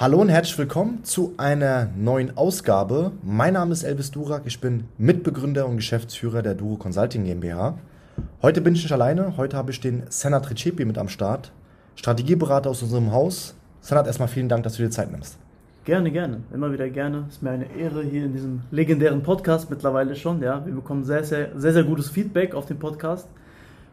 Hallo und herzlich willkommen zu einer neuen Ausgabe. Mein Name ist Elvis Durak, ich bin Mitbegründer und Geschäftsführer der Duro Consulting GmbH. Heute bin ich nicht alleine, heute habe ich den Senat Recepi mit am Start, Strategieberater aus unserem Haus. Senat, erstmal vielen Dank, dass du dir Zeit nimmst. Gerne, gerne. Immer wieder gerne. Ist mir eine Ehre hier in diesem legendären Podcast mittlerweile schon. Ja, wir bekommen sehr, sehr, sehr, sehr gutes Feedback auf den Podcast.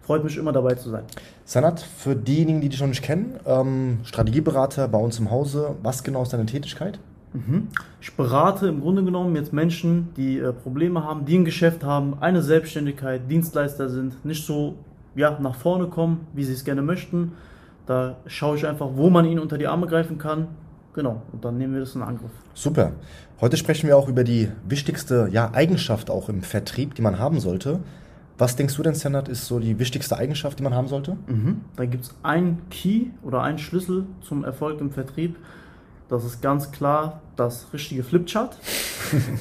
Freut mich immer dabei zu sein. Sanat, für diejenigen, die dich noch nicht kennen, ähm, Strategieberater bei uns im Hause. Was genau ist deine Tätigkeit? Mhm. Ich berate im Grunde genommen jetzt Menschen, die äh, Probleme haben, die ein Geschäft haben, eine Selbstständigkeit, Dienstleister sind, nicht so ja, nach vorne kommen, wie sie es gerne möchten. Da schaue ich einfach, wo man ihnen unter die Arme greifen kann. Genau, und dann nehmen wir das in Angriff. Super. Heute sprechen wir auch über die wichtigste ja, Eigenschaft auch im Vertrieb, die man haben sollte. Was denkst du denn, Standard, ist so die wichtigste Eigenschaft, die man haben sollte? Mhm. Da gibt es einen Key oder einen Schlüssel zum Erfolg im Vertrieb. Das ist ganz klar das richtige Flipchart.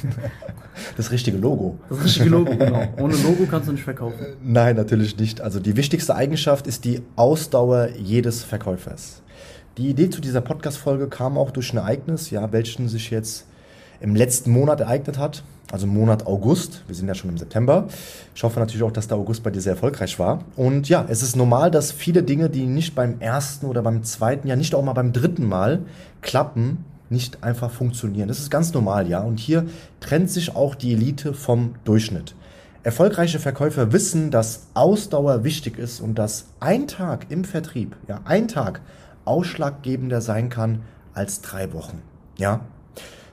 das richtige Logo. Das richtige Logo, genau. Ohne Logo kannst du nicht verkaufen. Nein, natürlich nicht. Also die wichtigste Eigenschaft ist die Ausdauer jedes Verkäufers. Die Idee zu dieser Podcast-Folge kam auch durch ein Ereignis, ja, welchen sich jetzt im letzten Monat ereignet hat also Monat August. Wir sind ja schon im September. Ich hoffe natürlich auch, dass der August bei dir sehr erfolgreich war. Und ja, es ist normal, dass viele Dinge, die nicht beim ersten oder beim zweiten, ja nicht auch mal beim dritten Mal klappen, nicht einfach funktionieren. Das ist ganz normal, ja. Und hier trennt sich auch die Elite vom Durchschnitt. Erfolgreiche Verkäufer wissen, dass Ausdauer wichtig ist und dass ein Tag im Vertrieb, ja, ein Tag ausschlaggebender sein kann als drei Wochen. Ja,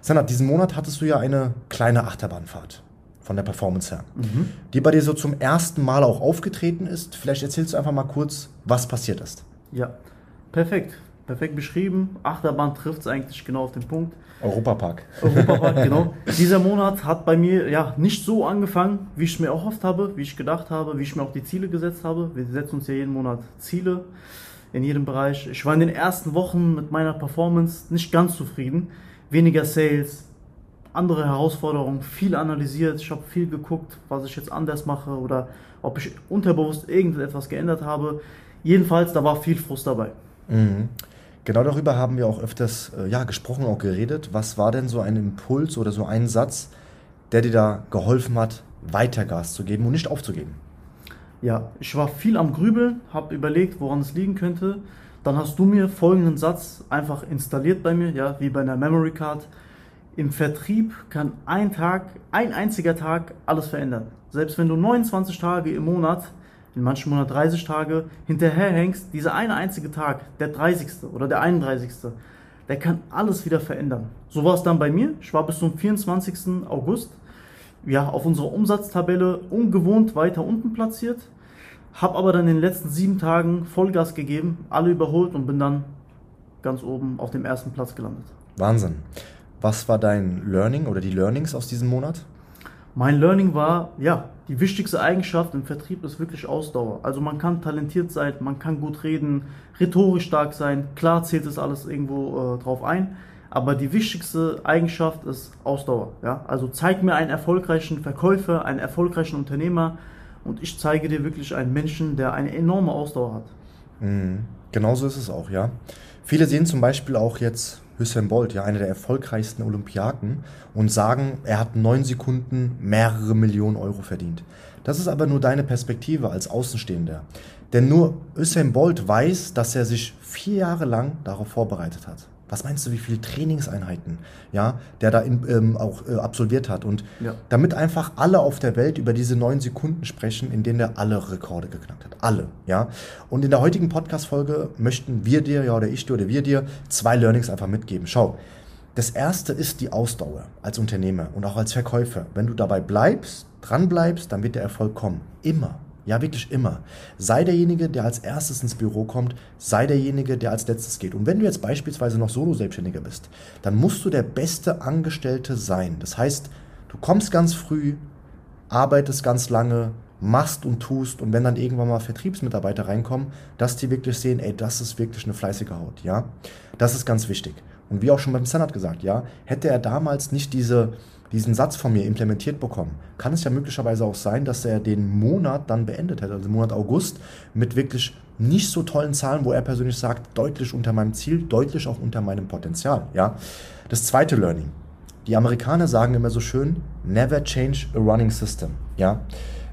Sanat, diesen Monat hattest du ja eine kleine Achterbahnfahrt von der Performance her, mhm. die bei dir so zum ersten Mal auch aufgetreten ist. Vielleicht erzählst du einfach mal kurz, was passiert ist. Ja, perfekt. Perfekt beschrieben. Achterbahn trifft es eigentlich genau auf den Punkt. Europapark. Europapark, genau. Dieser Monat hat bei mir ja nicht so angefangen, wie ich mir erhofft habe, wie ich gedacht habe, wie ich mir auch die Ziele gesetzt habe. Wir setzen uns ja jeden Monat Ziele in jedem Bereich. Ich war in den ersten Wochen mit meiner Performance nicht ganz zufrieden weniger Sales, andere Herausforderungen, viel analysiert. Ich habe viel geguckt, was ich jetzt anders mache oder ob ich unterbewusst irgendetwas geändert habe. Jedenfalls, da war viel Frust dabei. Mhm. Genau darüber haben wir auch öfters äh, ja, gesprochen, auch geredet. Was war denn so ein Impuls oder so ein Satz, der dir da geholfen hat, weiter Gas zu geben und nicht aufzugeben? Ja, ich war viel am Grübeln, habe überlegt, woran es liegen könnte dann hast du mir folgenden Satz einfach installiert bei mir, ja, wie bei einer Memory Card. Im Vertrieb kann ein Tag, ein einziger Tag alles verändern. Selbst wenn du 29 Tage im Monat, in manchen Monaten 30 Tage hinterherhängst, dieser eine einzige Tag, der 30. oder der 31. Der kann alles wieder verändern. So war es dann bei mir. Ich war bis zum 24. August ja, auf unserer Umsatztabelle ungewohnt weiter unten platziert. Hab aber dann in den letzten sieben Tagen Vollgas gegeben, alle überholt und bin dann ganz oben auf dem ersten Platz gelandet. Wahnsinn. Was war dein Learning oder die Learnings aus diesem Monat? Mein Learning war, ja, die wichtigste Eigenschaft im Vertrieb ist wirklich Ausdauer. Also man kann talentiert sein, man kann gut reden, rhetorisch stark sein, klar zählt es alles irgendwo äh, drauf ein, aber die wichtigste Eigenschaft ist Ausdauer. Ja? Also zeig mir einen erfolgreichen Verkäufer, einen erfolgreichen Unternehmer, und ich zeige dir wirklich einen Menschen, der eine enorme Ausdauer hat. Mhm. Genauso ist es auch, ja. Viele sehen zum Beispiel auch jetzt Hussein Bolt, ja, einer der erfolgreichsten Olympiaken, und sagen, er hat neun Sekunden mehrere Millionen Euro verdient. Das ist aber nur deine Perspektive als Außenstehender. Denn nur Usain Bolt weiß, dass er sich vier Jahre lang darauf vorbereitet hat. Was meinst du, wie viele Trainingseinheiten, ja, der da in, ähm, auch äh, absolviert hat? Und ja. damit einfach alle auf der Welt über diese neun Sekunden sprechen, in denen er alle Rekorde geknackt hat. Alle, ja. Und in der heutigen Podcast-Folge möchten wir dir, ja, oder ich dir oder wir dir zwei Learnings einfach mitgeben. Schau. Das erste ist die Ausdauer als Unternehmer und auch als Verkäufer. Wenn du dabei bleibst, dran bleibst, dann wird der Erfolg kommen. Immer. Ja, wirklich immer. Sei derjenige, der als erstes ins Büro kommt, sei derjenige, der als letztes geht. Und wenn du jetzt beispielsweise noch Solo-Selbstständiger bist, dann musst du der beste Angestellte sein. Das heißt, du kommst ganz früh, arbeitest ganz lange, machst und tust und wenn dann irgendwann mal Vertriebsmitarbeiter reinkommen, dass die wirklich sehen, ey, das ist wirklich eine fleißige Haut, ja? Das ist ganz wichtig. Und wie auch schon beim Senat gesagt, ja, hätte er damals nicht diese, diesen Satz von mir implementiert bekommen, kann es ja möglicherweise auch sein, dass er den Monat dann beendet hätte, also den Monat August, mit wirklich nicht so tollen Zahlen, wo er persönlich sagt, deutlich unter meinem Ziel, deutlich auch unter meinem Potenzial. Ja? Das zweite Learning. Die Amerikaner sagen immer so schön, never change a running system. Ja?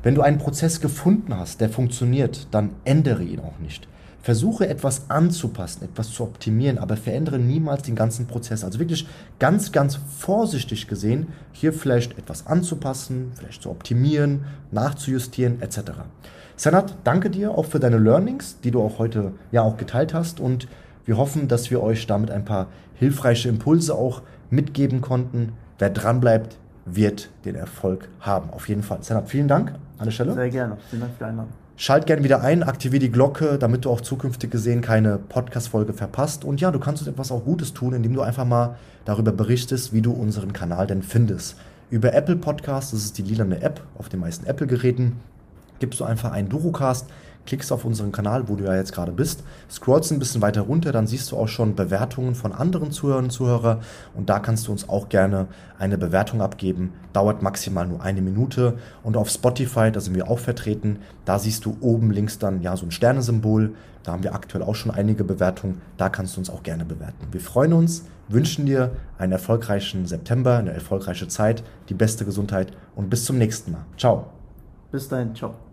Wenn du einen Prozess gefunden hast, der funktioniert, dann ändere ihn auch nicht. Versuche etwas anzupassen, etwas zu optimieren, aber verändere niemals den ganzen Prozess. Also wirklich ganz, ganz vorsichtig gesehen, hier vielleicht etwas anzupassen, vielleicht zu optimieren, nachzujustieren etc. Senat, danke dir auch für deine Learnings, die du auch heute ja auch geteilt hast und wir hoffen, dass wir euch damit ein paar hilfreiche Impulse auch mitgeben konnten. Wer dranbleibt, wird den Erfolg haben. Auf jeden Fall. Senat, vielen Dank an der Stelle. Sehr gerne. Vielen Dank für die Einladung. Schalt gerne wieder ein, aktiviere die Glocke, damit du auch zukünftig gesehen keine Podcast-Folge verpasst. Und ja, du kannst uns etwas auch Gutes tun, indem du einfach mal darüber berichtest, wie du unseren Kanal denn findest. Über Apple Podcast, das ist die lilane App auf den meisten Apple-Geräten, gibst du einfach einen Durocast klickst auf unseren Kanal, wo du ja jetzt gerade bist, scrollst ein bisschen weiter runter, dann siehst du auch schon Bewertungen von anderen Zuhörern und Zuhörer und da kannst du uns auch gerne eine Bewertung abgeben. Dauert maximal nur eine Minute und auf Spotify, da sind wir auch vertreten, da siehst du oben links dann ja so ein Sternesymbol. Da haben wir aktuell auch schon einige Bewertungen. Da kannst du uns auch gerne bewerten. Wir freuen uns, wünschen dir einen erfolgreichen September, eine erfolgreiche Zeit, die beste Gesundheit und bis zum nächsten Mal. Ciao. Bis dahin, ciao.